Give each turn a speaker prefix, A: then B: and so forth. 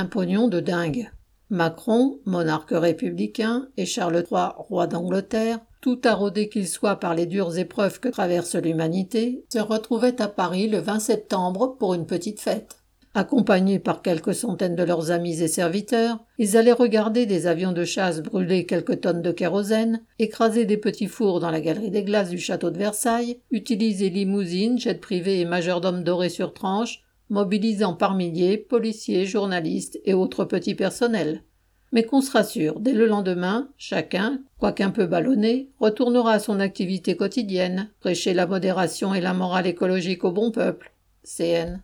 A: un pognon de dingue. Macron, monarque républicain, et Charles III, roi d'Angleterre, tout taraudé qu'il soit par les dures épreuves que traverse l'humanité, se retrouvaient à Paris le 20 septembre pour une petite fête. Accompagnés par quelques centaines de leurs amis et serviteurs, ils allaient regarder des avions de chasse brûler quelques tonnes de kérosène, écraser des petits fours dans la galerie des glaces du château de Versailles, utiliser limousines, jets privés et majordomes dorés sur tranche, mobilisant par milliers policiers, journalistes et autres petits personnels. Mais qu'on se rassure, dès le lendemain, chacun, quoiqu'un peu ballonné, retournera à son activité quotidienne, prêcher la modération et la morale écologique au bon peuple. CN.